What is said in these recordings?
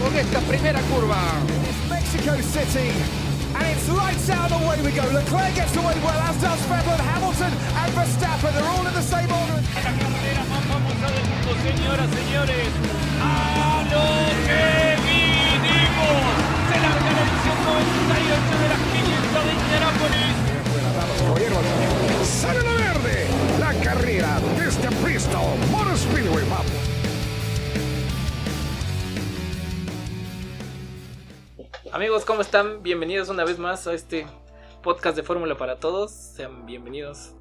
con esta primera curva. Mexico City. And it's lights out away we go. Leclerc gets away well, as does Vettel, Hamilton and Verstappen. They're all in the same order. La carrera más famosa del mundo, señoras, señores. ¡A lo que vinimos! Se larga la edición 98 de la 500 de Indianápolis. Sale la verde. La carrera desde Bristol Motor Speedway. Vamos. Amigos, ¿cómo están? Bienvenidos una vez más a este podcast de Fórmula para Todos. Sean bienvenidos.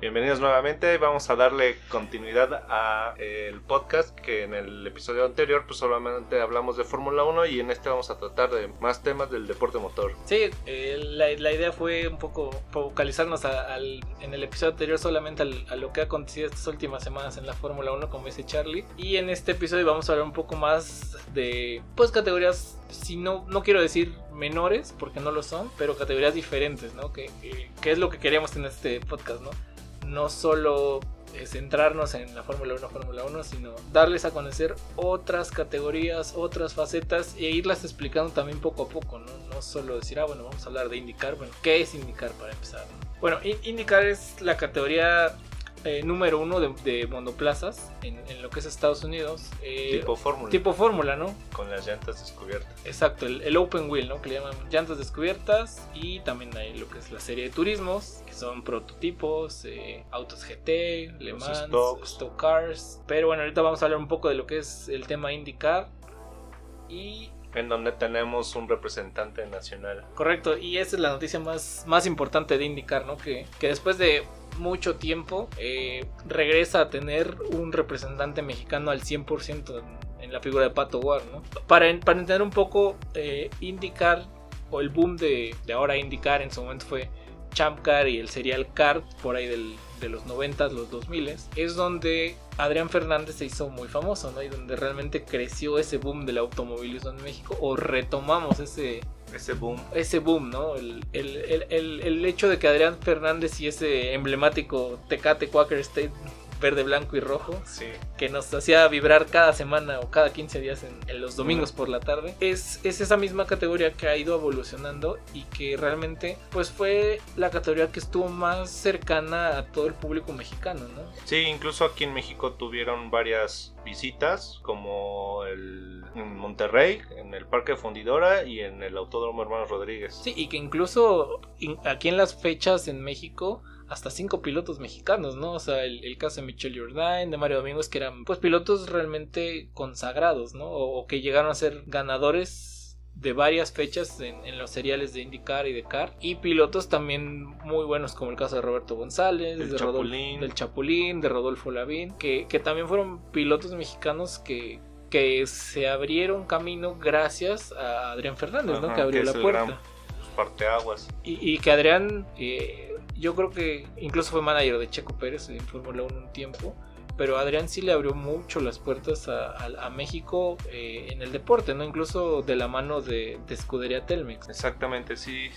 Bienvenidos nuevamente, vamos a darle continuidad a eh, el podcast que en el episodio anterior pues solamente hablamos de Fórmula 1 y en este vamos a tratar de más temas del deporte motor. Sí, eh, la, idea fue un poco focalizarnos a- en el episodio anterior solamente a lo que ha acontecido estas últimas semanas en la Fórmula 1, como dice Charlie. Y en este episodio vamos a hablar un poco más de, pues, categorías, si no, no quiero decir menores, porque no lo son, pero categorías diferentes, ¿no? Que, que- que es lo que queríamos en este podcast, ¿no? No solo eh, centrarnos en la Fórmula 1, Fórmula 1, sino darles a conocer otras categorías, otras facetas e irlas explicando también poco a poco, ¿no? No solo decir, ah, bueno, vamos a hablar de IndyCar, bueno, ¿qué es IndyCar para empezar? no? Bueno, In- IndyCar es la categoría eh, número uno de, de monoplazas en, en lo que es Estados Unidos. eh, tipo Fórmula, tipo fórmula, ¿no? con las llantas descubiertas. Exacto, el, el open wheel, ¿no? Que le llaman llantas descubiertas y también hay lo que es la serie de turismos, que son prototipos, eh, autos GT, Le Mans, stock cars. Pero bueno, ahorita vamos a hablar un poco de lo que es el tema IndyCar. Y En donde tenemos un representante nacional. correcto, y esa es la noticia más, más importante de IndyCar, ¿no? Que, que después de mucho tiempo eh, regresa a tener un representante mexicano al 100% en, la figura de Pato Ward, ¿no? Para, para entender un poco, eh, IndyCar o el boom de, de ahora IndyCar en su momento fue Champ Car y el Serial Car por ahí del- de los 90, los 2000 es donde Adrián Fernández se hizo muy famoso, ¿no? Y donde realmente creció ese boom del automovilismo en México o retomamos ese, Ese boom. ese boom, ¿no? El, el- el- el- el hecho de que Adrián Fernández y ese emblemático Tecate Quaker State verde, blanco y rojo, Sí. que nos hacía vibrar cada semana o cada 15 días en, en los domingos por la tarde, es, es esa misma categoría que ha ido evolucionando y que realmente pues fue la categoría que estuvo más cercana a todo el público mexicano, ¿no? Sí, incluso aquí en México tuvieron varias visitas, como el, en Monterrey, en el Parque Fundidora y en el Autódromo Hermanos Rodríguez. Sí, y que incluso in- aquí en las fechas en México, hasta cinco pilotos mexicanos, ¿no? O sea, el, el caso de Michelle Jourdain, de Mario Domingos, que eran pues pilotos realmente consagrados, ¿no? O, o que llegaron a ser ganadores de varias fechas en, en los seriales de IndyCar y de Car y pilotos también muy buenos como el caso de Roberto González, El de Rodolfo- Chapulín. del Chapulín, de Rodolfo Lavín, que, que también fueron pilotos mexicanos que, que se abrieron camino gracias a Adrián Fernández, ¿no? Que abrió que la puerta. gran, pues, parteaguas. Y, y que Adrián, eh, yo creo que incluso fue manager de Checo Pérez en Fórmula 1 un tiempo, pero Adrián sí le abrió mucho las puertas a, México eh, en el deporte, ¿no? Incluso de la mano de Escudería Telmex. Exactamente, sí,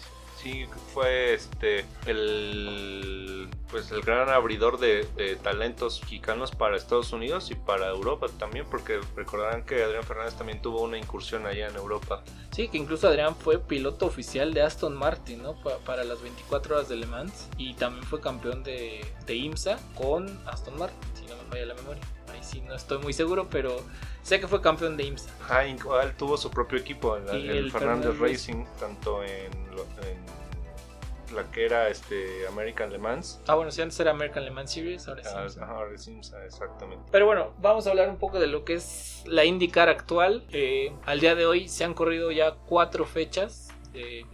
sí fue este el pues el gran abridor de, talentos mexicanos para Estados Unidos y para Europa también, porque recordarán que Adrián Fernández también tuvo una incursión allá en Europa. Sí, que incluso Adrián fue piloto oficial de Aston Martin, ¿no? Pa- para las 24 horas de Le Mans y también fue campeón de, de IMSA con Aston Martin, si no me falla la memoria. Ahí sí no estoy muy seguro, pero sé que fue campeón de IMSA. Ajá, igual tuvo su propio equipo Y el, el Fernández Fernández Racing, tanto en, lo- en la que era este American Le Mans. Ah, bueno, si antes era American Le Mans Series, ahora sí. Ah, IMSA. ajá, ahora es IMSA, exactamente. Pero bueno, vamos a hablar un poco de lo que es la IndyCar actual. Eh, al día de hoy se han corrido ya cuatro fechas.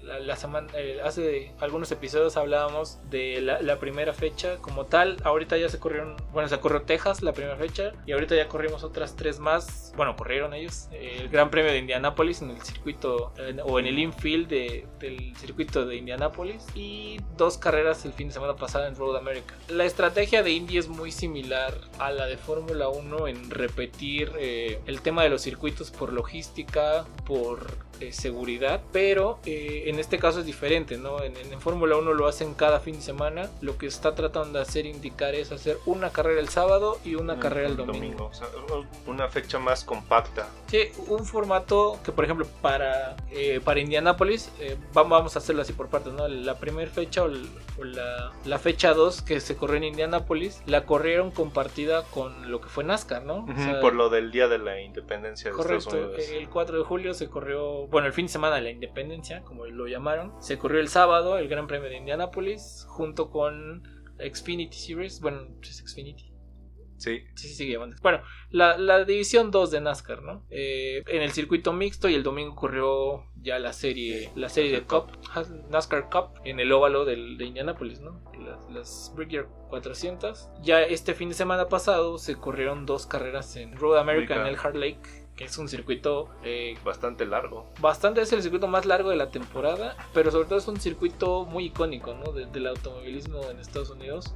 La, semana, eh, hace algunos episodios hablábamos de la, primera fecha como tal. Ahorita ya se corrieron, bueno, se corrió Texas la primera fecha y ahorita ya corrimos otras tres más. Bueno, corrieron ellos. El Gran Premio de Indianápolis en el circuito o en el infield de- del circuito de Indianápolis y dos carreras el fin de semana pasado en Road America. La estrategia de Indy es muy similar a la de Fórmula 1 en repetir eh, el tema de los circuitos por logística, por eh, seguridad, pero eh, en este caso es diferente, ¿no? En, en- en Fórmula 1 lo hacen cada fin de semana. Lo que está tratando de hacer indicar es hacer una carrera el sábado y una carrera el domingo. o sea, una fecha más compacta. Sí, un formato que, por ejemplo, para, eh, para Indianápolis, eh, va- vamos a hacerlo así por partes, ¿no? La primera fecha o, la, la fecha 2 que se corrió en Indianápolis, la corrieron compartida con lo que fue NASCAR, ¿no? O sea, por lo del día de la independencia de Correcto, Estados Unidos. el 4 de julio se corrió, bueno, el fin de semana de la independencia, como lo llamaron, se corrió el sábado el Gran Premio de Indianápolis junto con Xfinity Series, bueno, es Xfinity, Sí, Sí, sí. Bueno, la, la división 2 de NASCAR, ¿no? Eh, en el circuito mixto y el domingo corrió ya la serie la serie de Cup, NASCAR Cup, en el óvalo del, de Indianapolis, ¿no? Las, las Brickyard 400. Ya este fin de semana pasado se corrieron dos carreras en Road America en el Hard Lake, que es un circuito eh, bastante largo. bastante, es el circuito más largo de la temporada, pero sobre todo es un circuito muy icónico, ¿no? De- del automovilismo en Estados Unidos.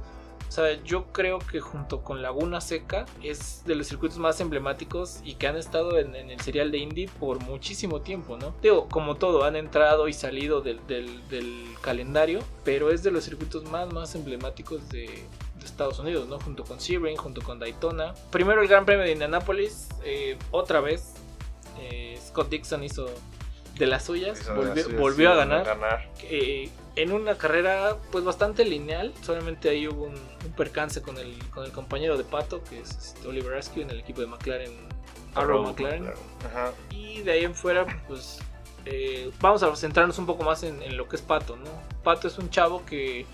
O sea, yo creo que junto con Laguna Seca es de los circuitos más emblemáticos y que han estado en, en el serial de Indy por muchísimo tiempo, ¿no? Digo, como todo, han entrado y salido del, del- del calendario, pero es de los circuitos más, más emblemáticos de, de Estados Unidos, ¿no? Junto con Sebring, junto con Daytona. Primero el Gran Premio de Indianapolis, eh, otra vez. eh, Scott Dixon hizo de las suyas, volvió, a ganar eh, en una carrera pues bastante lineal. Solamente ahí hubo un, un percance con el, con el compañero de Pato, que es este, Oliver Askew en el equipo de McLaren, Arrow McLaren. Ajá. Y de ahí en fuera, pues eh, vamos a centrarnos un poco más en, en lo que es Pato, ¿no? Pato es un chavo que,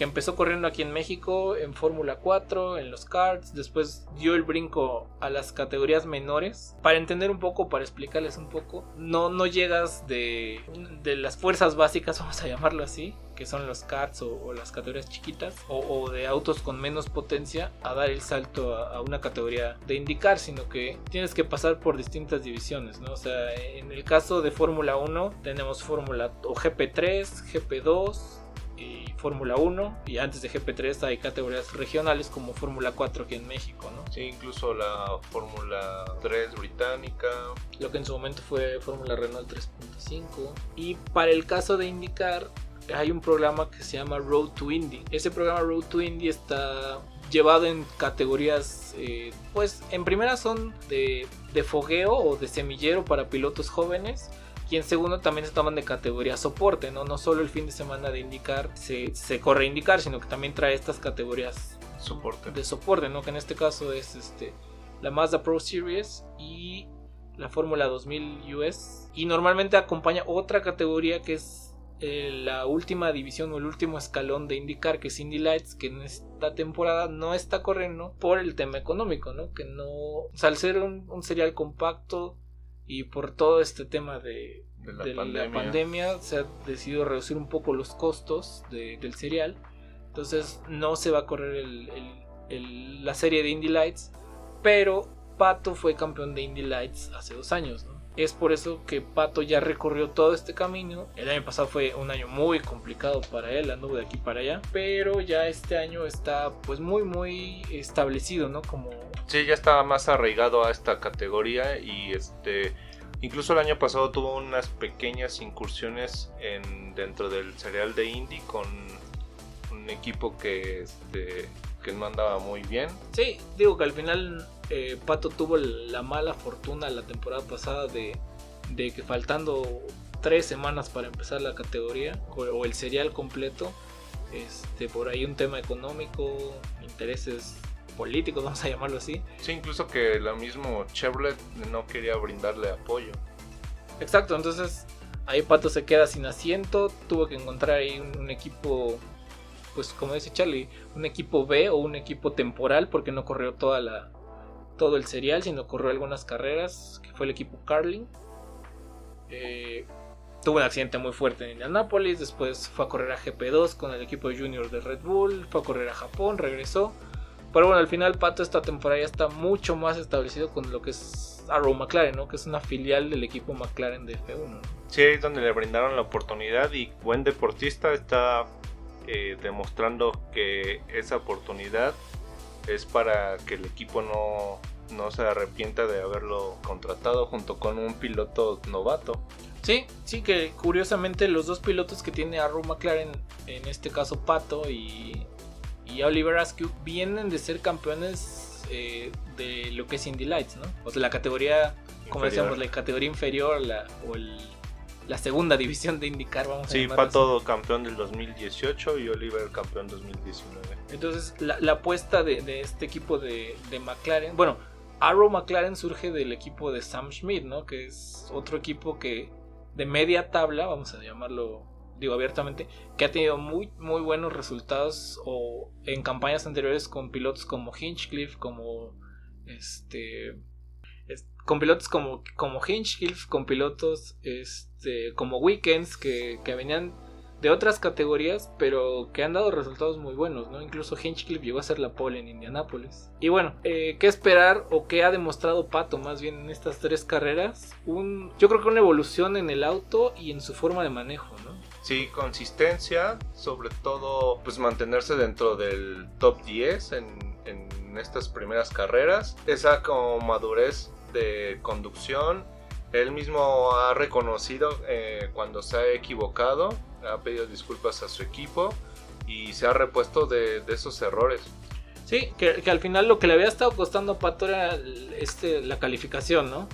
que empezó corriendo aquí en México en Fórmula 4, en los karts, después dio el brinco a las categorías menores. Para entender un poco, para explicarles un poco, no, no llegas de, de las fuerzas básicas, vamos a llamarlo así, que son los karts o, las categorías chiquitas, o, o de autos con menos potencia, a dar el salto a, a una categoría de indicar, sino que tienes que pasar por distintas divisiones, ¿no? O sea, en el caso de Fórmula 1 tenemos Fórmula o GP3, GP2 y Fórmula 1 y antes de GP3 hay categorías regionales como Fórmula 4 aquí en México, ¿no? Sí, incluso la Fórmula 3 británica. Lo que en su momento fue Fórmula Renault 3.5 y para el caso de indicar hay un programa que se llama Road to Indy. Ese programa Road to Indy está llevado en categorías, eh, pues en primera son de, de fogueo o de semillero para pilotos jóvenes. Y en segundo también se toman de categoría soporte, ¿no? No solo el fin de semana de indicar se, se corre indicar, sino que también trae estas categorías Soporte. de soporte, ¿no? Que en este caso es este la Mazda Pro Series y la Fórmula 2000 US. Y normalmente acompaña otra categoría que es eh, la última división o el último escalón de IndyCar, que es Indy Lights, que en esta temporada no está corriendo por el tema económico, ¿no? Que no. O sea, al ser un, un serial compacto y por todo este tema de, De la de pandemia. la pandemia se ha decidido reducir un poco los costos de- del serial. Entonces no se va a correr el- el- el- la serie de Indy Lights. Pero Pato fue campeón de Indy Lights hace dos años. ¿no? Es por eso que Pato ya recorrió todo este camino. El año pasado fue un año muy complicado para él, anduvo de aquí para allá. Pero ya este año está pues muy muy establecido, ¿no? Como Sí, ya estaba más arraigado a esta categoría y este incluso el año pasado tuvo unas pequeñas incursiones en dentro del serial de Indy con un equipo que este que no andaba muy bien. Sí, digo que al final eh, Pato tuvo la mala fortuna la temporada pasada de, de que faltando tres semanas para empezar la categoría o, el serial completo, este, por ahí un tema económico, intereses políticos, vamos a llamarlo así. Sí, incluso que lo mismo Chevrolet no quería brindarle apoyo. Exacto, entonces ahí Pato se queda sin asiento, tuvo que encontrar ahí un, un equipo, pues como dice Charlie, un equipo B o un equipo temporal porque no corrió toda la todo el serial, sino corrió algunas carreras, que fue el equipo Carling. Eh, tuvo un accidente muy fuerte en Indianapolis, después fue a correr a GP2 con el equipo junior de Red Bull, fue a correr a Japón, regresó. Pero bueno, al final Pato esta temporada ya está mucho más establecido con lo que es Arrow McLaren, ¿no? Que es una filial del equipo McLaren de F1. ¿no? Sí, es donde le brindaron la oportunidad y buen deportista está eh, demostrando que esa oportunidad es para que el equipo no, no se arrepienta de haberlo contratado junto con un piloto novato. Sí, sí, que curiosamente los dos pilotos que tiene Arrow McLaren, en este caso Pato y, y Oliver Askew, vienen de ser campeones eh, de lo que es Indy Lights, ¿no? O sea, la categoría, como decíamos, la categoría inferior la, o el- la segunda división de IndyCar, vamos a Sí, llamarlo así. Pato campeón del 2018 y Oliver campeón 2019. Entonces, la, la apuesta de, de este equipo de, de McLaren, bueno, Arrow McLaren surge del equipo de Sam Schmidt, ¿no? Que es otro equipo que de media tabla, vamos a llamarlo, digo abiertamente, que ha tenido muy, muy buenos resultados o en campañas anteriores con pilotos como Hinchcliffe, como este es- con pilotos como, como Hinchcliffe, con pilotos este, como Weekends que, que venían de otras categorías, pero que han dado resultados muy buenos, ¿no? Incluso Hinchcliffe llegó a ser la pole en Indianápolis. Y bueno, eh, ¿qué esperar o qué ha demostrado Pato más bien en estas tres carreras? Un, yo creo que una evolución en el auto y en su forma de manejo, ¿no? Sí, consistencia, sobre todo pues mantenerse dentro del top 10 en, en estas primeras carreras. Esa como madurez de conducción. Él mismo ha reconocido eh, cuando se ha equivocado, ha pedido disculpas a su equipo y se ha repuesto de, de esos errores. Sí, que, que al final lo que le había estado costando a Pato era este, la calificación, ¿no?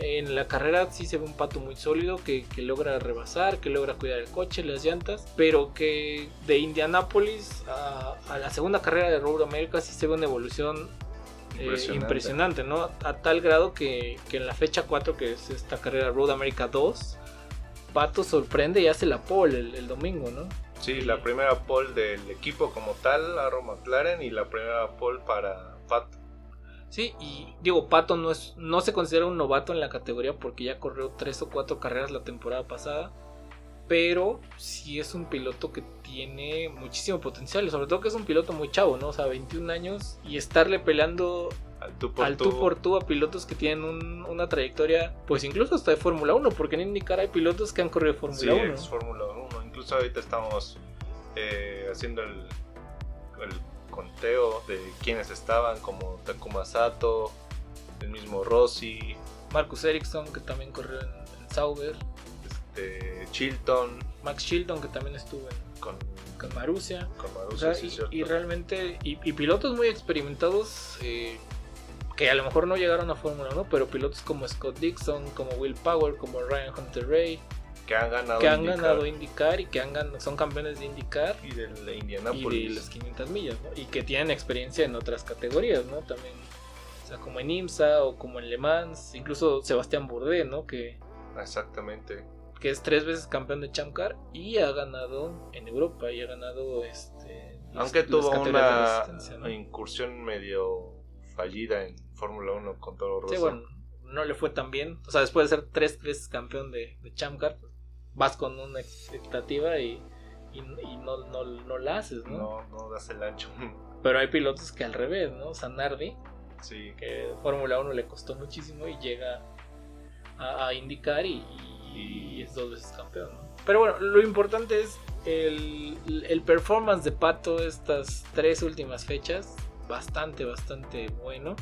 En la carrera sí se ve un Pato muy sólido que, que logra rebasar, que logra cuidar el coche, las llantas, pero que de Indianápolis a, a la segunda carrera de Road America sí se ve una evolución eh, Impresionante. ¿no? A tal grado que, que en la fecha 4, que es esta carrera Road America 2, Pato sorprende y hace la pole el, el domingo, ¿no? Sí, la primera pole del equipo como tal, Arrow McLaren, y la primera pole para Pato. Sí, y digo, Pato no, es, no se considera un novato en la categoría porque ya corrió tres o cuatro carreras la temporada pasada. Pero sí es un piloto que tiene muchísimo potencial. y Sobre todo que es un piloto muy chavo, ¿no? O sea, 21 años y estarle peleando Al tú por al tú. tú por tú a pilotos que tienen un- una trayectoria, pues incluso hasta de Fórmula 1, porque en IndyCar hay pilotos que han corrido Sí, Fórmula 1. es Fórmula 1. Incluso ahorita estamos eh, haciendo el, el conteo de quienes estaban, como Takuma Sato, el mismo Rossi, Marcus Ericsson, que también corrió en, en Sauber. Este, Chilton, Max Chilton, que también estuvo en, con, con Marussia. con O Marussia, sea, sí, y, realmente, y, y pilotos muy experimentados eh, que a lo mejor no llegaron a Fórmula 1, pero pilotos como Scott Dixon, como Will Power, como Ryan Hunter Ray, que han ganado que han IndyCar ganado IndyCar y que han gan- son campeones de IndyCar y del y de Indianapolis. las 500 millas, ¿no? Y que tienen experiencia en otras categorías, ¿no? También, o sea, como en IMSA o como en Le Mans, incluso Sebastián Bourdais, ¿no? Que, Exactamente. Que es tres veces campeón de Champ Car y ha ganado en Europa y ha ganado este Aunque las tuvo una incursión medio fallida en Fórmula 1 con Toro Rosso. Sí, bueno, no le fue tan bien. O sea, después de ser tres veces campeón de, de Champ Car, vas con una expectativa y, y, y no, no, no la haces, ¿no? no, no das el ancho. Pero hay pilotos que al revés, ¿no? Sanardi, sí, que Fórmula 1 le costó muchísimo y llega a, a indicar y, y es dos veces campeón, ¿no? Pero bueno, lo importante es el, el performance de Pato estas tres últimas fechas. Bastante, bastante bueno.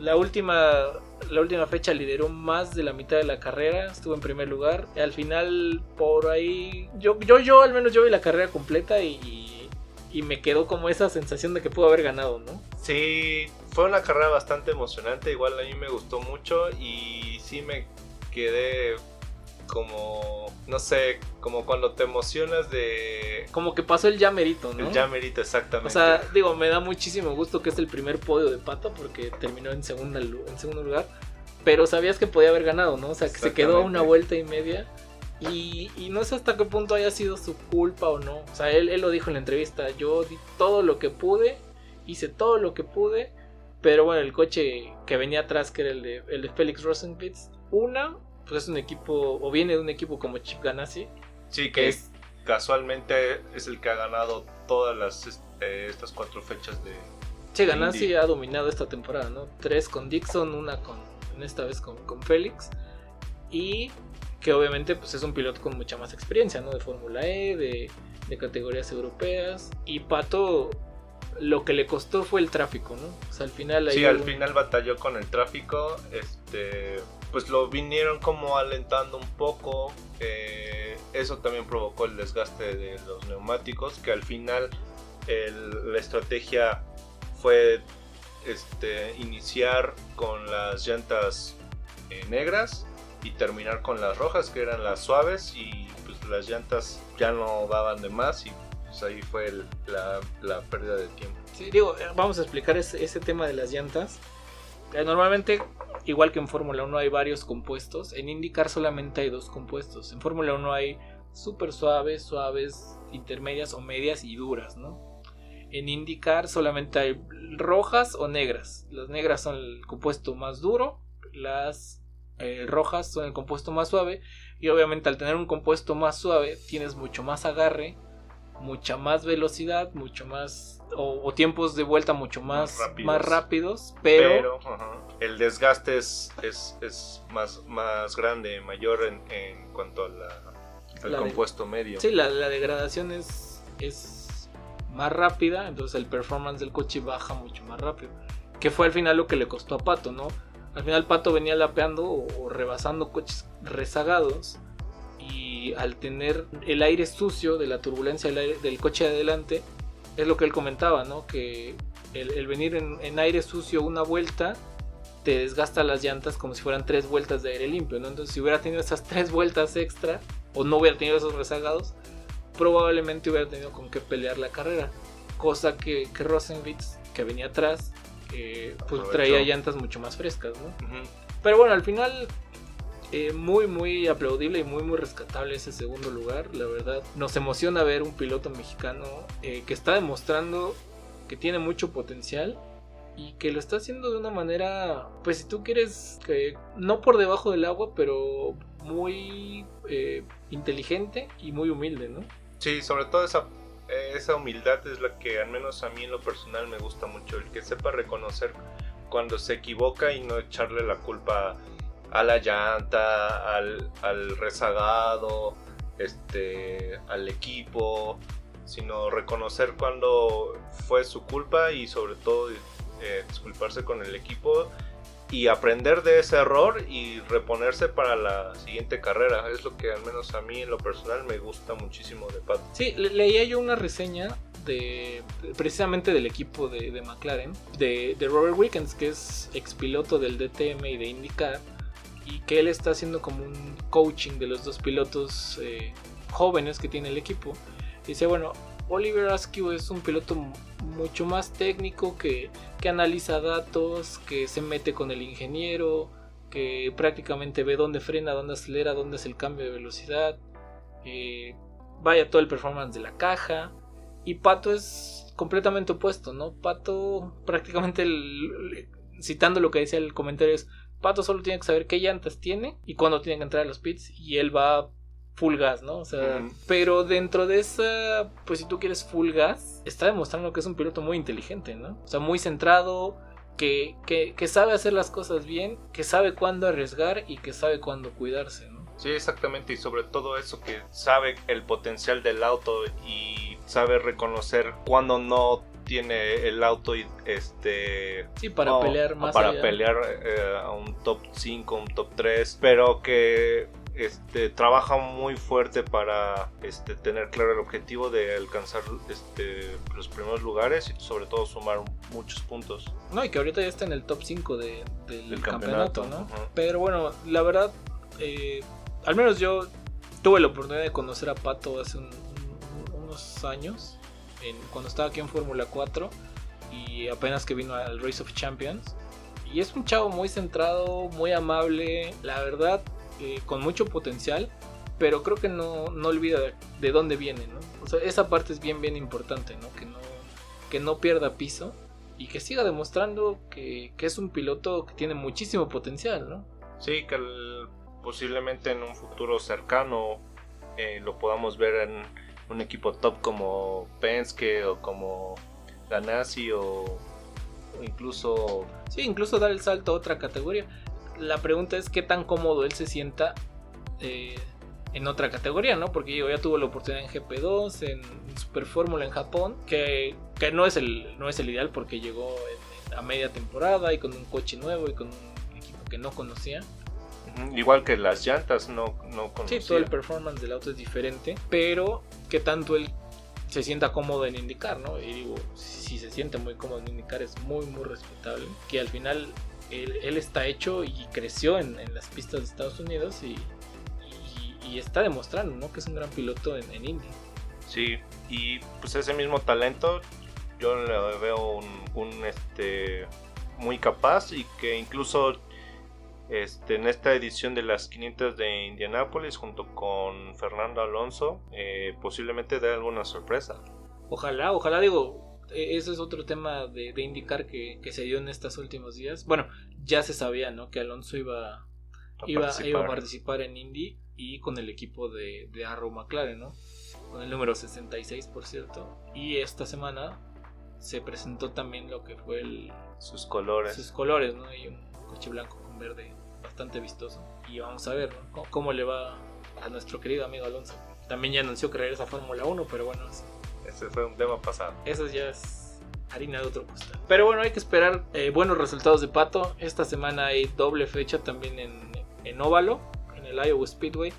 La última, la última fecha lideró más de la mitad de la carrera, estuvo en primer lugar. Al final, por ahí, yo, yo, yo al menos yo vi la carrera completa y, y me quedó como esa sensación de que pudo haber ganado, ¿no? Sí, fue una carrera bastante emocionante, igual a mí me gustó mucho y sí me quedé como, no sé, como cuando te emocionas de... Como que pasó el ya merito, ¿no? El ya merito, exactamente. O sea, digo, me da muchísimo gusto que es el primer podio de Pato porque terminó en, segunda, en segundo lugar. Pero sabías que podía haber ganado, ¿no? O sea, que se quedó una vuelta y media. Y, y no sé hasta qué punto haya sido su culpa o no. O sea, él, él lo dijo en la entrevista. Yo di todo lo que pude, hice todo lo que pude. Pero bueno, el coche que venía atrás, que era el de, el de Félix Rosenquist, una, pues es un equipo, o viene de un equipo como Chip Ganassi, sí, que es casualmente es el que ha ganado todas las este, estas cuatro fechas de... Che, Ganassi Indy. ha dominado esta temporada, ¿no? Tres con Dixon, una con, en esta vez con, con Félix. Y que obviamente pues es un piloto con mucha más experiencia, ¿no? De Fórmula E, de, de categorías europeas. Y Pato, lo que le costó fue el tráfico, ¿no? O sea, al final... Sí, al un- final batalló con el tráfico, este, pues lo vinieron como alentando un poco. eh, eso también provocó el desgaste de los neumáticos, que al final la estrategia fue este, iniciar con las llantas eh, negras y terminar con las rojas, que eran las suaves, y pues las llantas ya no daban de más y pues ahí fue la, la pérdida de tiempo. Sí, digo, eh, vamos a explicar ese, tema de las llantas. Normalmente, igual que en Fórmula 1 hay varios compuestos, en IndyCar solamente hay dos compuestos. En Fórmula 1 hay súper suaves, suaves, intermedias o medias y duras, ¿no? En IndyCar solamente hay rojas o negras. Las negras son el compuesto más duro, las eh, rojas son el compuesto más suave. Y obviamente al tener un compuesto más suave tienes mucho más agarre, mucha más velocidad, mucho más o, o tiempos de vuelta mucho más, Más rápidos. más rápidos, pero, el desgaste es, es, es más, más grande, mayor en, en cuanto a la- al La de- compuesto medio. sí, la, la degradación es, es más rápida, entonces el performance del coche baja mucho más rápido. Que fue al final lo que le costó a Pato, ¿no? Al final Pato venía lapeando o, o rebasando coches rezagados y al tener el aire sucio de la turbulencia del, aire- del coche de adelante, es lo que él comentaba, ¿no? Que el, el venir en, en aire sucio una vuelta te desgasta las llantas como si fueran tres vueltas de aire limpio, ¿no? Entonces si hubiera tenido esas tres vueltas extra o no hubiera tenido esos rezagados, probablemente hubiera tenido con qué pelear la carrera. Cosa que, que Rosenwitz, que venía atrás, eh, pues traía llantas mucho más frescas, ¿no? Ujú. Pero bueno, al final eh, muy muy aplaudible y muy muy rescatable ese segundo lugar. La verdad, nos emociona ver un piloto mexicano eh, que está demostrando que tiene mucho potencial y que lo está haciendo de una manera, pues si tú quieres, que no por debajo del agua, pero muy eh, inteligente y muy humilde, ¿no? Sí, sobre todo esa, esa humildad es la que al menos a mí en lo personal me gusta mucho, el que sepa reconocer cuando se equivoca y no echarle la culpa a la llanta, al, al rezagado, este, al equipo, sino reconocer cuando fue su culpa y sobre todo eh, disculparse con el equipo y aprender de ese error y reponerse para la siguiente carrera. Es lo que al menos a mí en lo personal me gusta muchísimo de Pato. Sí, le- leía yo una reseña de precisamente del equipo de, de McLaren, de, de Robert Wickens, que es expiloto del DTM y de IndyCar, y que él está haciendo como un coaching de los dos pilotos eh, jóvenes que tiene el equipo. Dice, bueno, Oliver Askew es un piloto mucho más técnico que, que analiza datos, que se mete con el ingeniero, que prácticamente ve dónde frena, dónde acelera, dónde es el cambio de velocidad. eh, vaya todo el performance de la caja. Y Pato es completamente opuesto, ¿no? Pato prácticamente, citando lo que decía el comentario, es Pato solo tiene que saber qué llantas tiene y cuándo tiene que entrar a los pits y él va full gas, ¿no? O sea, pero dentro de esa, pues si tú quieres full gas, está demostrando que es un piloto muy inteligente, ¿no? O sea, muy centrado, que, que, que sabe hacer las cosas bien, que sabe cuándo arriesgar y que sabe cuándo cuidarse, ¿no? Sí, exactamente, y sobre todo eso que sabe el potencial del auto y sabe reconocer cuando no tiene el auto y este Sí, para pelear más para allá. pelear eh, a un top 5, un top 3, pero que este trabaja muy fuerte para este tener claro el objetivo de alcanzar este los primeros lugares y sobre todo sumar muchos puntos. No, y que ahorita ya está en el top 5 de, del, Del campeonato, campeonato, ¿no? Pero bueno, la verdad, eh, al menos yo tuve la oportunidad de conocer a Pato hace un- un- unos años, en- cuando estaba aquí en Fórmula 4 y apenas que vino al Race of Champions. Y es un chavo muy centrado, muy amable, la verdad, eh, con mucho potencial, pero creo que no, no olvida de, de dónde viene, ¿no? O sea, esa parte es bien, bien importante, ¿no? Que no, que no pierda piso y que siga demostrando que, que es un piloto que tiene muchísimo potencial, ¿no? Sí, que posiblemente en un futuro cercano eh, lo podamos ver en un equipo top como Penske o como Ganassi o incluso Sí, incluso dar el salto a otra categoría. La pregunta es qué tan cómodo él se sienta eh, en otra categoría, ¿no? Porque ya tuvo la oportunidad en GP2, en Super Fórmula en Japón, que, que no, es el, no es el ideal porque llegó a media temporada y con un coche nuevo y con un equipo que no conocía. Igual que las llantas, no, no Sí, conocía. todo el performance del auto es diferente, pero que tanto él se sienta cómodo en indicar, ¿no? Y digo, si, si se siente muy cómodo en indicar es muy, muy respetable. Que al final él, él está hecho y creció en, en las pistas de Estados Unidos y, y- y está demostrando, ¿no? Que es un gran piloto en, en Indy. Sí, y pues ese mismo talento yo le veo un, un, este muy capaz y que incluso este, en esta edición de las 500 de Indianápolis junto con Fernando Alonso eh, posiblemente dé alguna sorpresa. Ojalá, ojalá, digo, e- ese es otro tema de, de indicar que, que se dio en estos últimos días. Bueno, ya se sabía, ¿no? Que Alonso iba, a iba, participar. iba a participar en Indy y con el equipo de, de Arrow McLaren, ¿no? Con el número 66, por cierto. Y esta semana se presentó también lo que fue el, sus colores. sus colores, ¿no? Y un coche blanco con verde bastante vistoso. Y vamos a ver, ¿no? Cómo, cómo le va a nuestro querido amigo Alonso. También ya anunció que regresa a Fórmula 1, pero bueno, eso- Ese fue un tema pasado. eso ya es harina de otro costal. Pero bueno, hay que esperar eh, buenos resultados de Pato. Esta semana hay doble fecha también en, en óvalo, en el Iowa Speedway.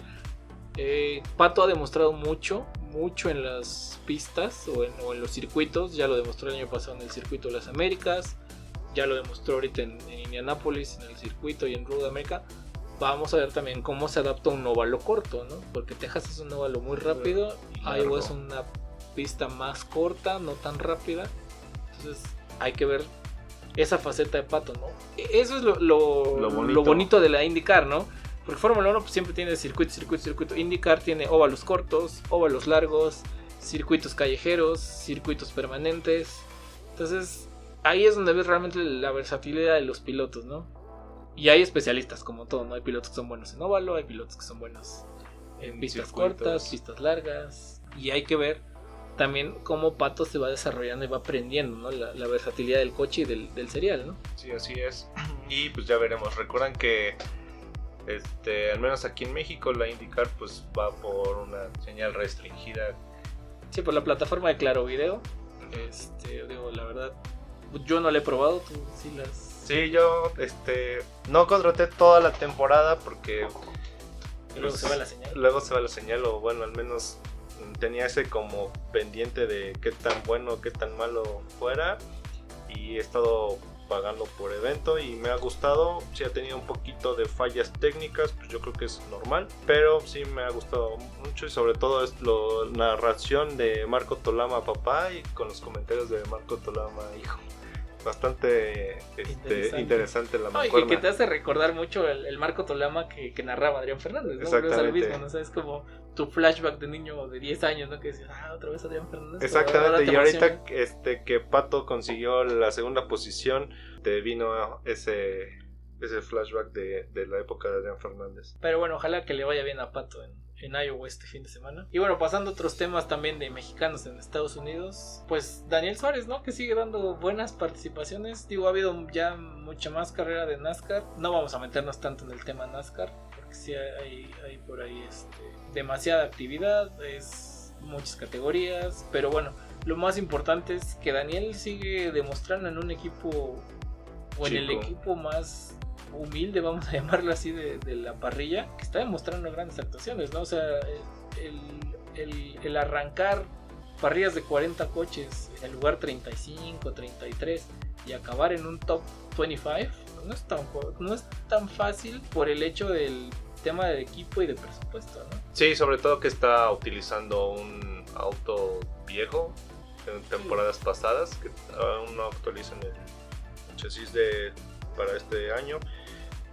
Eh, Pato ha demostrado mucho, mucho en las pistas o en, o en los circuitos. Ya lo demostró el año pasado en el circuito de las Américas. Ya lo demostró ahorita en, en Indianapolis, en el circuito y en Road America. Vamos a ver también cómo se adapta un óvalo corto, ¿no? Porque Texas es un óvalo muy rápido. Iowa es una pista más corta, no tan rápida. Entonces hay que ver esa faceta de Pato, ¿no? Eso es lo, lo- Lo bonito. lo bonito de la IndyCar, ¿no? Porque Fórmula 1 pues, siempre tiene circuito, circuito, circuito. IndyCar tiene óvalos cortos, óvalos largos, circuitos callejeros, circuitos permanentes. Entonces ahí es donde ves realmente la versatilidad de los pilotos, ¿no? Y hay especialistas como todo, ¿no? Hay pilotos que son buenos en óvalo, hay pilotos que son buenos en pistas circuitos. cortas, pistas largas. Y hay que ver también cómo Pato se va desarrollando y va aprendiendo, ¿no? La, la versatilidad del coche y del, del serial, ¿no? Sí, así es. Y pues ya veremos. Recuerdan que este, al menos aquí en México la IndyCar pues va por una señal restringida. Sí, por la plataforma de Claro Video. Este, digo, la verdad, yo no la he probado, tú sí las... Sí, yo este no contraté toda la temporada porque y luego pues, se va la señal. luego se va la señal o bueno, al menos tenía ese como pendiente de qué tan bueno, qué tan malo fuera y he estado pagando por evento y me ha gustado, sí ha tenido un poquito de fallas técnicas, pues yo creo que es normal, pero sí me ha gustado mucho y sobre todo es la narración de Marco Tolama papá y con los comentarios de Marco Tolama hijo. Bastante este, Interesante. interesante. la No, y que, mancuerna. que te hace recordar mucho el, el Marco Tolama que, que narraba Adrián Fernández, ¿no? Pero Es al Exactamente. mismo, ¿no? O sea, es como tu flashback de niño de 10 años, ¿no? Que dices, ah, otra vez Adrián Fernández. ahora Exactamente, te y ahorita emociona. este, que Pato consiguió la segunda posición, te vino ese, ese flashback de, de la época de Adrián Fernández. Pero bueno, ojalá que le vaya bien a Pato en, en Iowa este fin de semana. Y bueno, pasando a otros temas también de mexicanos en Estados Unidos, pues Daniel Suárez, ¿no? Que sigue dando buenas participaciones. Digo, ha habido ya mucha más carrera de NASCAR. No vamos a meternos tanto en el tema NASCAR, porque sí hay, hay por ahí este, demasiada actividad, es muchas categorías. Pero bueno, lo más importante es que Daniel sigue demostrando en un equipo, o en el equipo más humilde, vamos a llamarlo así, de, de la parrilla, que está demostrando grandes actuaciones, ¿no? O sea, el, el- el arrancar parrillas de 40 coches en el lugar 35, 33 y acabar en un top 25, no es tan, no es tan fácil por el hecho del tema de equipo y de presupuesto, ¿no? Sí, sobre todo que está utilizando un auto viejo en temporadas pasadas, que aún no actualizan el chasis de, para este año,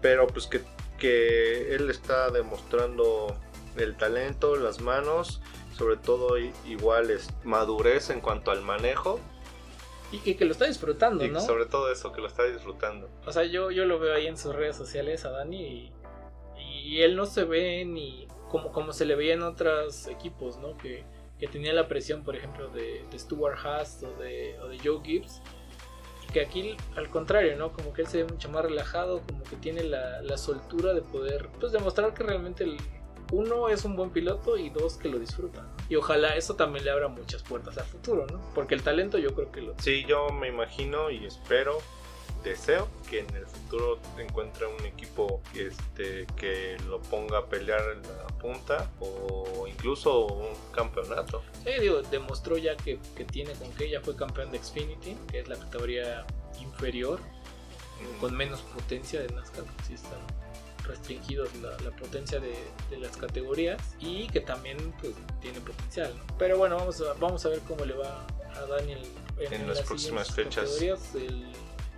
pero pues que, que él está demostrando el talento, las manos, sobre todo igual es madurez en cuanto al manejo Y que, que lo está disfrutando, y ¿no? sobre todo eso, que lo está disfrutando. O sea, yo, yo lo veo ahí en sus redes sociales a Dani y, y él no se ve ni como, como se le veía en otros equipos, ¿no? Que, que tenía la presión, por ejemplo, de, de Stuart Haas o de, o de Joe Gibbs. Que aquí, al contrario, ¿no? Como que él se ve mucho más relajado, como que tiene la, la soltura de poder, pues, demostrar que realmente el, uno es un buen piloto y dos que lo disfruta. Y ojalá eso también le abra muchas puertas al futuro, ¿no? Porque el talento yo creo que lo... Sí, yo me imagino y espero deseo que en el futuro encuentre un equipo este, que lo ponga a pelear en la punta o incluso un campeonato. Sí, digo, demostró ya que, que tiene con que ya fue campeón de Xfinity, que es la categoría inferior, con menos potencia de NASCAR, están restringidos la, la potencia de, de las categorías y que también pues, tiene potencial. ¿no? Pero bueno, vamos a, vamos a ver cómo le va a Daniel en, En las próximas fechas. categorías. El-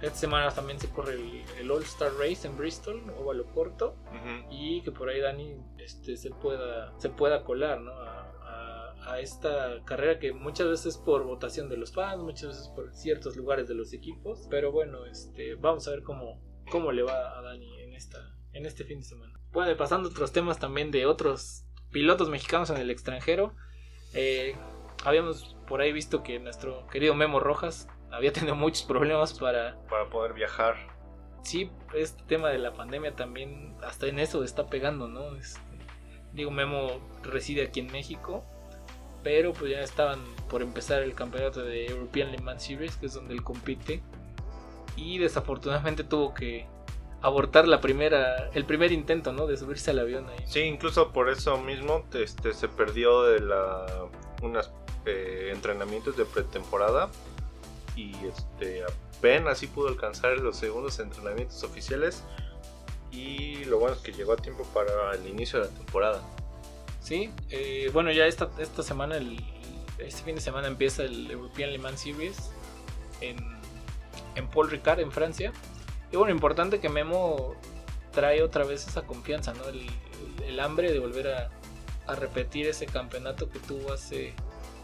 esta semana también se corre el, el All Star Race en Bristol, óvalo corto, Ujú. y que por ahí Dani este, se, pueda, se pueda colar ¿no? a, a- a esta carrera que muchas veces por votación de los fans, muchas veces por ciertos lugares de los equipos, pero bueno, este, vamos a ver cómo, cómo le va a Dani en, esta, en este fin de semana. Bueno, pasando a otros temas también de otros pilotos mexicanos en el extranjero, eh, habíamos por ahí visto que nuestro querido Memo Rojas había tenido muchos problemas para Para poder viajar. sí, este tema de la pandemia también hasta en eso está pegando, ¿no? Este, digo, Memo reside aquí en México, pero pues ya estaban por empezar el campeonato de European Le Mans Series, que es donde él compite, y desafortunadamente tuvo que abortar la primera, el primer intento, ¿no? De subirse al avión ahí. Sí, incluso por eso mismo este, se perdió de la unos entrenamientos de pretemporada y este apenas sí pudo alcanzar los segundos entrenamientos oficiales y lo bueno es que llegó a tiempo para el inicio de la temporada. Sí, eh, bueno, ya esta, esta semana, el, este fin de semana empieza el European Le Mans Series en, en Paul Ricard, en Francia. Y bueno, importante que Memo trae otra vez esa confianza, ¿no? El, el hambre de volver a, a repetir ese campeonato que tuvo hace,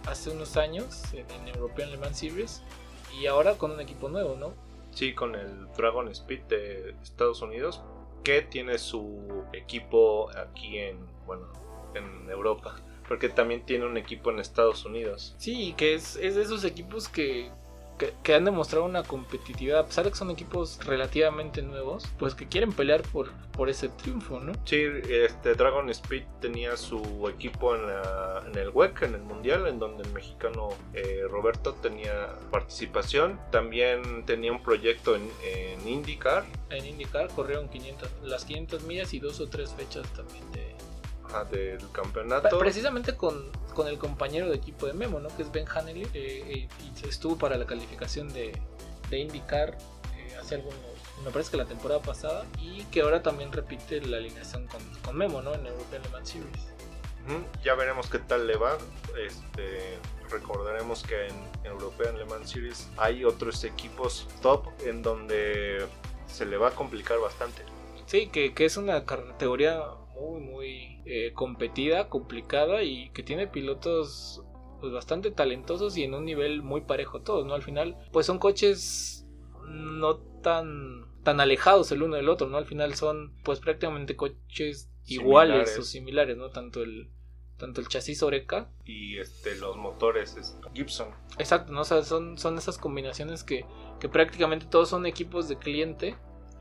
hace unos años en, en European Le Mans Series. Y ahora con un equipo nuevo, ¿no? Sí, con el Dragon Speed de Estados Unidos que tiene su equipo aquí en bueno en Europa porque también tiene un equipo en Estados Unidos. Sí, y que es, es de esos equipos que, que, que han demostrado una competitividad, a pesar de que son equipos relativamente nuevos, pues que quieren pelear por, por ese triunfo, ¿no? Sí, este Dragon Speed tenía su equipo en, la- en el WEC, en el Mundial, en donde el mexicano eh, Roberto tenía participación. También tenía un proyecto en, en IndyCar, En IndyCar corrieron 500, las 500 millas y dos o tres fechas también de... ajá, del campeonato. Precisamente con, con el compañero de equipo de Memo, ¿no? Que es Ben Hanley, eh, eh, y estuvo para la calificación de, de IndyCar eh, hace algunos, me parece que la temporada pasada, y que ahora también repite la alineación con, con Memo, ¿no? En European Le Mans Series. Ya veremos qué tal le va. Este, recordaremos que en European Le Mans Series hay otros equipos top en donde se le va a complicar bastante. Sí, que, que es una categoría muy, muy eh, competida, complicada y que tiene pilotos pues, bastante talentosos y en un nivel muy parejo todos, ¿no? Al final, pues son coches no tan, tan alejados el uno del otro, ¿no? Al final son pues prácticamente coches iguales Similares. o similares, ¿no? Tanto el, tanto el chasis Oreca Y este, los motores es Gibson. Exacto, ¿no? O sea, son, son esas combinaciones que, que prácticamente todos son equipos de cliente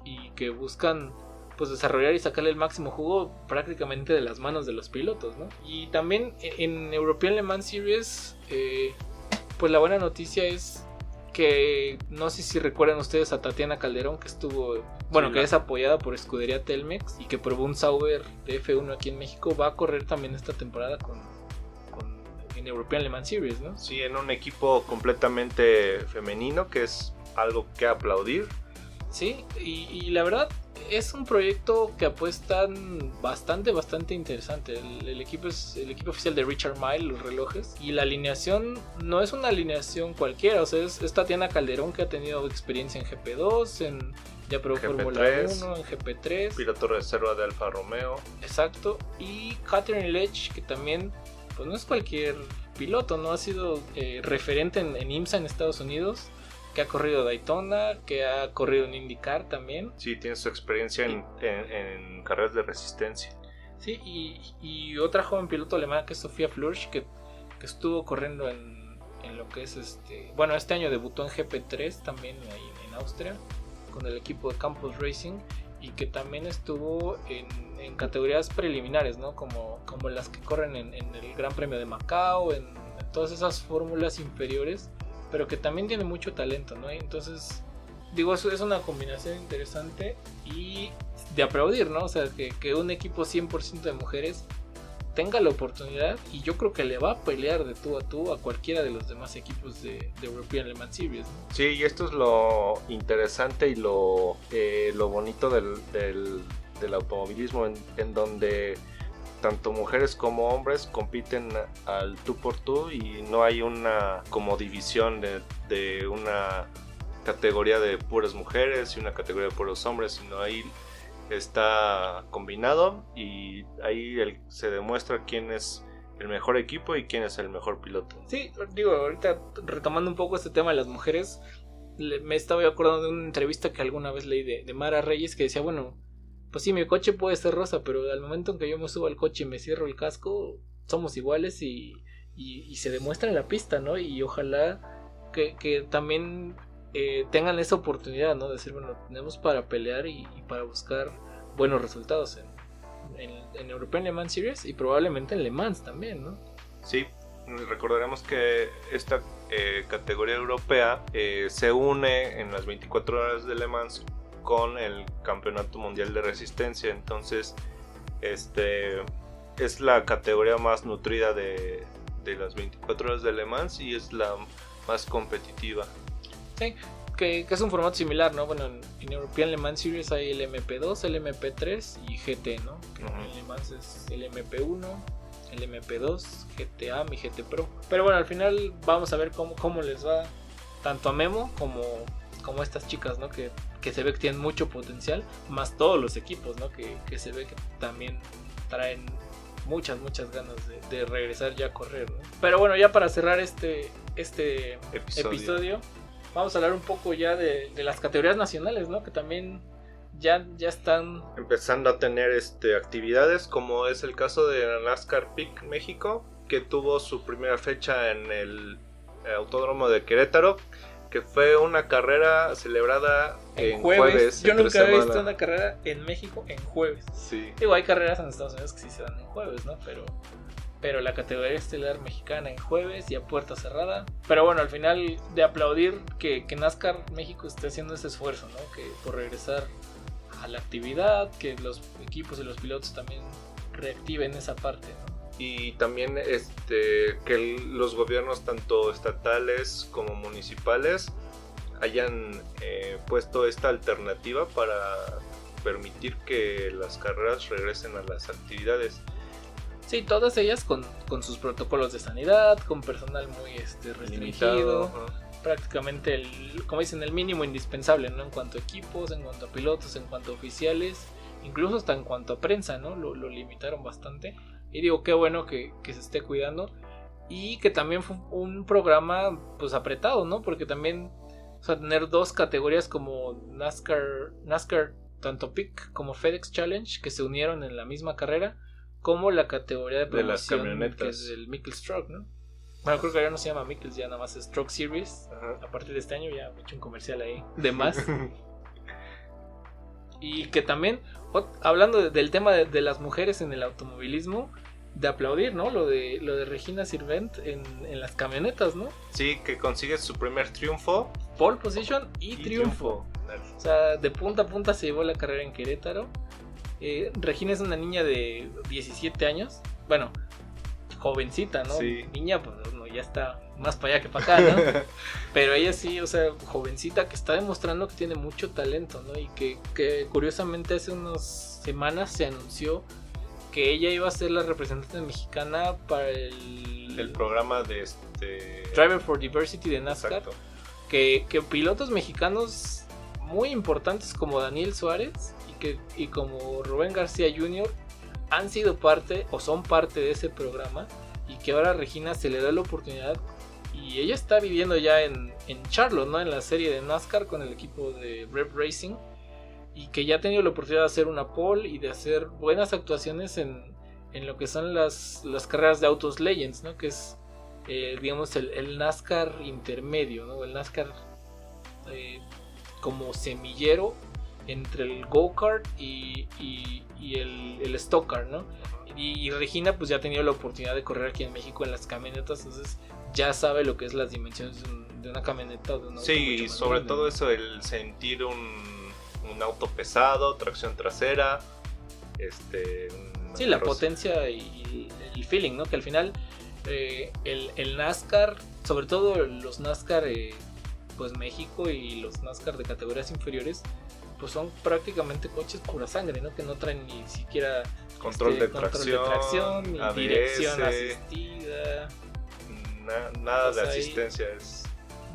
y que buscan pues desarrollar y sacarle el máximo jugo prácticamente de las manos de los pilotos, ¿no? Y también e- en European Le Mans Series, eh, pues la buena noticia es que no sé si recuerdan ustedes a Tatiana Calderón que estuvo, bueno, Sí, que es apoyada por Escudería Telmex y que probó un Sauber de F1 aquí en México, va a correr también esta temporada con, con en European Le Mans Series, ¿no? Sí, en un equipo completamente femenino, que es algo que aplaudir. Sí, y, y la verdad es un proyecto que apuestan bastante, bastante interesante. El, el equipo es el equipo oficial de Richard Mille, los relojes. Y la alineación no es una alineación cualquiera. O sea, es, es Tatiana Calderón que ha tenido experiencia en GP2, en ya probó GP3, Fórmula 1, en GP3. Piloto reserva de Alfa Romeo. Exacto. Y Catherine Lech, que también, pues no es cualquier piloto, ¿no? Ha sido eh, referente en, en IMSA en Estados Unidos, que ha corrido Daytona, que ha corrido en IndyCar también. Sí, tiene su experiencia en, en- en carreras de resistencia. Sí, y, y otra joven piloto alemana que es Sofía Flursch, que, que estuvo corriendo en, en lo que es este. Bueno, este año debutó en GP3 también ahí en Austria, con el equipo de Campus Racing, y que también estuvo en, categorías preliminares, ¿no? Como, como las que corren en, en el Gran Premio de Macao, en todas esas fórmulas inferiores, pero que también tiene mucho talento, ¿no? Entonces digo, es una combinación interesante y de aplaudir, ¿no? O sea, que, que un equipo 100% de mujeres tenga la oportunidad y yo creo que le va a pelear de tú a tú a cualquiera de los demás equipos de, de European Le Mans Series. Sí, y esto es lo interesante y lo, eh, lo bonito del, del, del automovilismo, en donde tanto mujeres como hombres compiten al tú por tú y no hay una como división de, una categoría de puras mujeres y una categoría de puros hombres, sino ahí está combinado y ahí el- se demuestra quién es el mejor equipo y quién es el mejor piloto. Sí, digo, ahorita retomando un poco este tema de las mujeres, me estaba acordando de una entrevista que alguna vez leí de Mara Reyes que decía, bueno, pues sí, mi coche puede ser rosa, pero al momento en que yo me subo al coche y me cierro el casco, somos iguales y, se demuestra en la pista, ¿no? Y ojalá que, también eh, tengan esa oportunidad, ¿no? De decir, bueno, tenemos para pelear y, y para buscar buenos resultados en, en, en European Le Mans Series y probablemente en Le Mans también, ¿no? Sí, recordaremos que esta eh, categoría europea eh, se une en las 24 horas de Le Mans con el Campeonato Mundial de Resistencia. Entonces, este es la categoría más nutrida de, de las 24 horas de Le Mans y es la más competitiva. Sí, que, que es un formato similar, ¿no? Bueno, en, en European Le Mans Series hay el MP2, el MP3 y GT, ¿no? Que en Le Mans es el MP1, el MP2, GTA y GT Pro. Pero bueno, al final vamos a ver cómo, cómo les va tanto a Memo como, como a estas chicas, ¿no? Que, que se ve que tienen mucho potencial, más todos los equipos, ¿no? Que, que se ve que también traen muchas, muchas ganas de, de regresar ya a correr, ¿no? Pero bueno, ya para cerrar este, este Episodio. episodio, vamos a hablar un poco ya de, de las categorías nacionales, ¿no? Que también ya, ya están... empezando a tener este, actividades como es el caso de NASCAR Peak México que tuvo su primera fecha en el Autódromo de Querétaro que fue una carrera celebrada En, en, jueves, yo entre nunca había visto una carrera en México en jueves. Sí. Digo, hay carreras en Estados Unidos que sí se dan en jueves, ¿no? Pero, pero la categoría estelar mexicana en jueves y a puerta cerrada. Pero bueno, al final de aplaudir que, que NASCAR México esté haciendo ese esfuerzo, ¿no? Que por regresar a la actividad, que los equipos y los pilotos también reactiven esa parte, ¿no? Y también este que los gobiernos tanto estatales como municipales hayan eh, puesto esta alternativa para permitir que las carreras regresen a las actividades Sí, todas ellas con, con sus protocolos de sanidad, con personal muy este, restringido. limitado prácticamente el, como dicen, el mínimo indispensable, ¿no? En cuanto a equipos, en cuanto a pilotos, en cuanto a oficiales, incluso hasta en cuanto a prensa, ¿no? Lo, lo limitaron bastante. Y digo, qué bueno que, que se esté cuidando. Y que también fue un programa, pues, apretado, ¿no? Porque también, o sea, tener dos categorías como NASCAR, NASCAR, tanto PIC como FedEx Challenge, que se unieron en la misma carrera, como la categoría de De las promoción camionetas. que es el Mickle Stroke, ¿no? Bueno, creo que ya no se llama Mickles, ya nada más es Stroke Series. Ajá. A partir de este año ya he hecho un comercial ahí de más. y que también, hablando de- del tema de, de las mujeres en el automovilismo, de aplaudir, ¿no? Lo de, lo de Regina Sirvent en, en las camionetas, ¿no? sí que consigue su primer triunfo Pole position y, y triunfo. O sea, de punta a punta se llevó la carrera en Querétaro. Eh, Regina es una niña de 17 años. Bueno, jovencita, ¿no? Sí. Niña, pues ya está más para allá que para acá, ¿no? Pero ella sí, o sea, jovencita que está demostrando que tiene mucho talento, ¿no? Y que, que curiosamente hace unas semanas se anunció que ella iba a ser la representante mexicana para el, el programa de este Driver for Diversity de NASCAR Exacto. que, que pilotos mexicanos muy importantes como Daniel Suárez y, que, y como Rubén García Jr. han sido parte o son parte de ese programa y que ahora Regina se le da la oportunidad y ella está viviendo ya en, en Charlotte, ¿no? En la serie de NASCAR con el equipo de Rev Racing y que ya ha tenido la oportunidad de hacer una pole y de hacer buenas actuaciones en, en lo que son las, las carreras de autos Legends, ¿no? Que es, eh, digamos, el, el NASCAR intermedio, ¿no? El NASCAR eh, como semillero entre el go-kart y, y- y el, el stock car, ¿no? Y, y Regina pues ya ha tenido la oportunidad de correr aquí en México en las camionetas, entonces ya sabe lo que es las dimensiones de, un- de una camioneta o de un Sí, y sobre grande, todo eso, el sentir un, un auto pesado, tracción trasera, este... Sí, la potencia y el feeling, ¿no? Que al final eh, el, el NASCAR, sobre todo los NASCAR, eh, pues México y los NASCAR de categorías inferiores, pues son prácticamente coches pura sangre, ¿no? Que no traen ni siquiera Control, este, de, control tracción, de tracción, ni ABS, dirección asistida, na- nada de Pues asistencia, es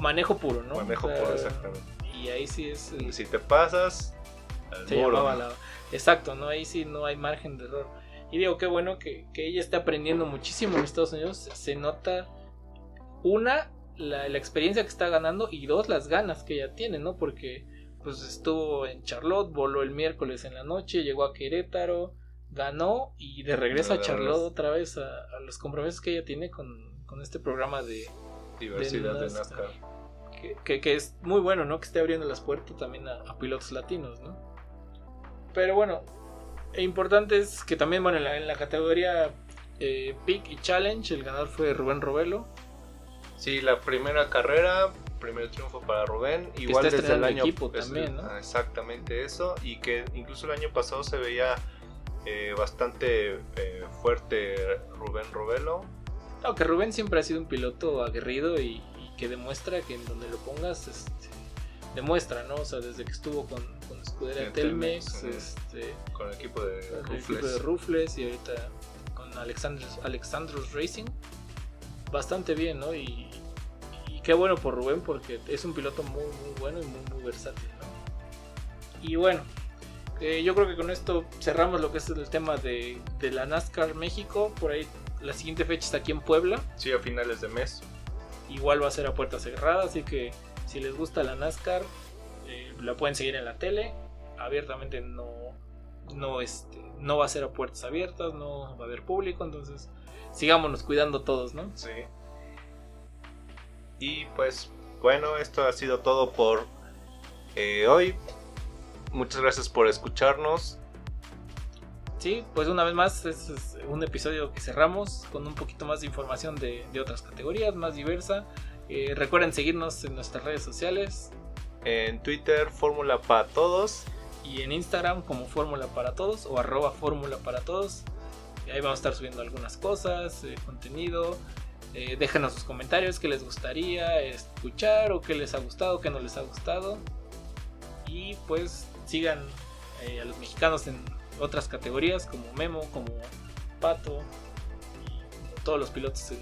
manejo puro, ¿no? manejo O sea, puro exactamente. Y ahí sí es el, Si te pasas, al se muro. la- Exacto, ¿no? Ahí sí no hay margen de error. Y digo, qué bueno que, que ella esté aprendiendo muchísimo en Estados Unidos. Se nota, una, la, la experiencia que está ganando y dos, las ganas que ella tiene, ¿no? Porque pues estuvo en Charlotte, voló el miércoles en la noche, llegó a Querétaro, ganó y de regreso a Charlotte otra vez a, a los compromisos que ella tiene con, con este programa de, Diversidad de NASCAR. NASCAR. que, que- que es muy bueno, ¿no? Que esté abriendo las puertas también a, a pilotos latinos, ¿no? Pero bueno, e importante es que también, bueno, en la, en la categoría eh, Peak y Challenge, el ganador fue Rubén Robelo. Sí, la primera carrera, primer triunfo para Rubén. Igual desde el año equipo es- también, ¿no? ah, Exactamente eso. Y que incluso el año pasado se veía eh, bastante eh, fuerte Rubén Robelo. No, que Rubén siempre ha sido un piloto aguerrido y, y que demuestra que en donde lo pongas, este, demuestra, ¿no? O sea, desde que estuvo con, con Escudería Sí, Telmex, este, Con el equipo de el Rufles. equipo de Rufles y ahorita con Alexandros, Alexandros Racing. Bastante bien, ¿no? Y, y qué bueno por Rubén porque es un piloto muy, muy bueno y muy, muy versátil, ¿no? Y bueno, eh, yo creo que con esto cerramos lo que es el tema de, de la NASCAR México. Por ahí la siguiente fecha está aquí en Puebla. Sí, a finales de mes. Igual va a ser a puerta cerrada, así que si les gusta la NASCAR, eh, la pueden seguir en la tele. Abiertamente no, no, este, no va a ser a puertas abiertas, no va a haber público, entonces sigámonos cuidando todos, ¿no? Sí. Y pues bueno, esto ha sido todo por eh, hoy. Muchas gracias por escucharnos. Sí, pues una vez más, este es un episodio que cerramos con un poquito más de información de, de otras categorías, más diversa. Eh, recuerden seguirnos en nuestras redes sociales En Twitter, Fórmula para Todos. y en Instagram como Fórmula para Todos o arroba Fórmula para Todos. Ahí vamos a estar subiendo algunas cosas, eh, contenido. Eh, déjenos sus comentarios, qué les gustaría escuchar o qué les ha gustado, qué no les ha gustado. Y pues sigan eh, a los mexicanos en otras categorías como Memo, como Pato y todos los pilotos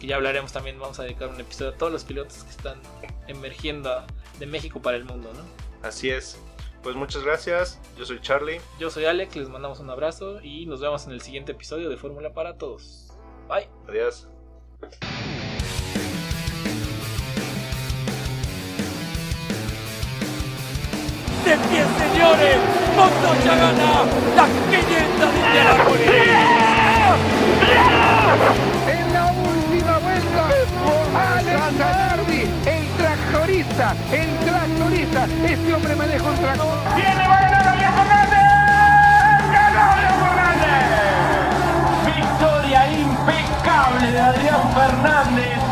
que ya hablaremos también. Vamos a dedicar un episodio a todos los pilotos que están emergiendo de México para el mundo, ¿no? Así es. Pues muchas gracias. Yo soy Charlie. Yo soy Alex, les mandamos un abrazo y nos vemos en el siguiente episodio de Fórmula para Todos. Bye. Adiós. De pie, señores, Montoya gana las 500 de Indianápolis. En la última vuelta, Alex Zanardi, el tractorista, el tractorista. Este hombre maneja un tractor. ¡Viene, va a ganar Fernández! ¡Ganó Adrián Fernández! Victoria impecable de Adrián Fernández.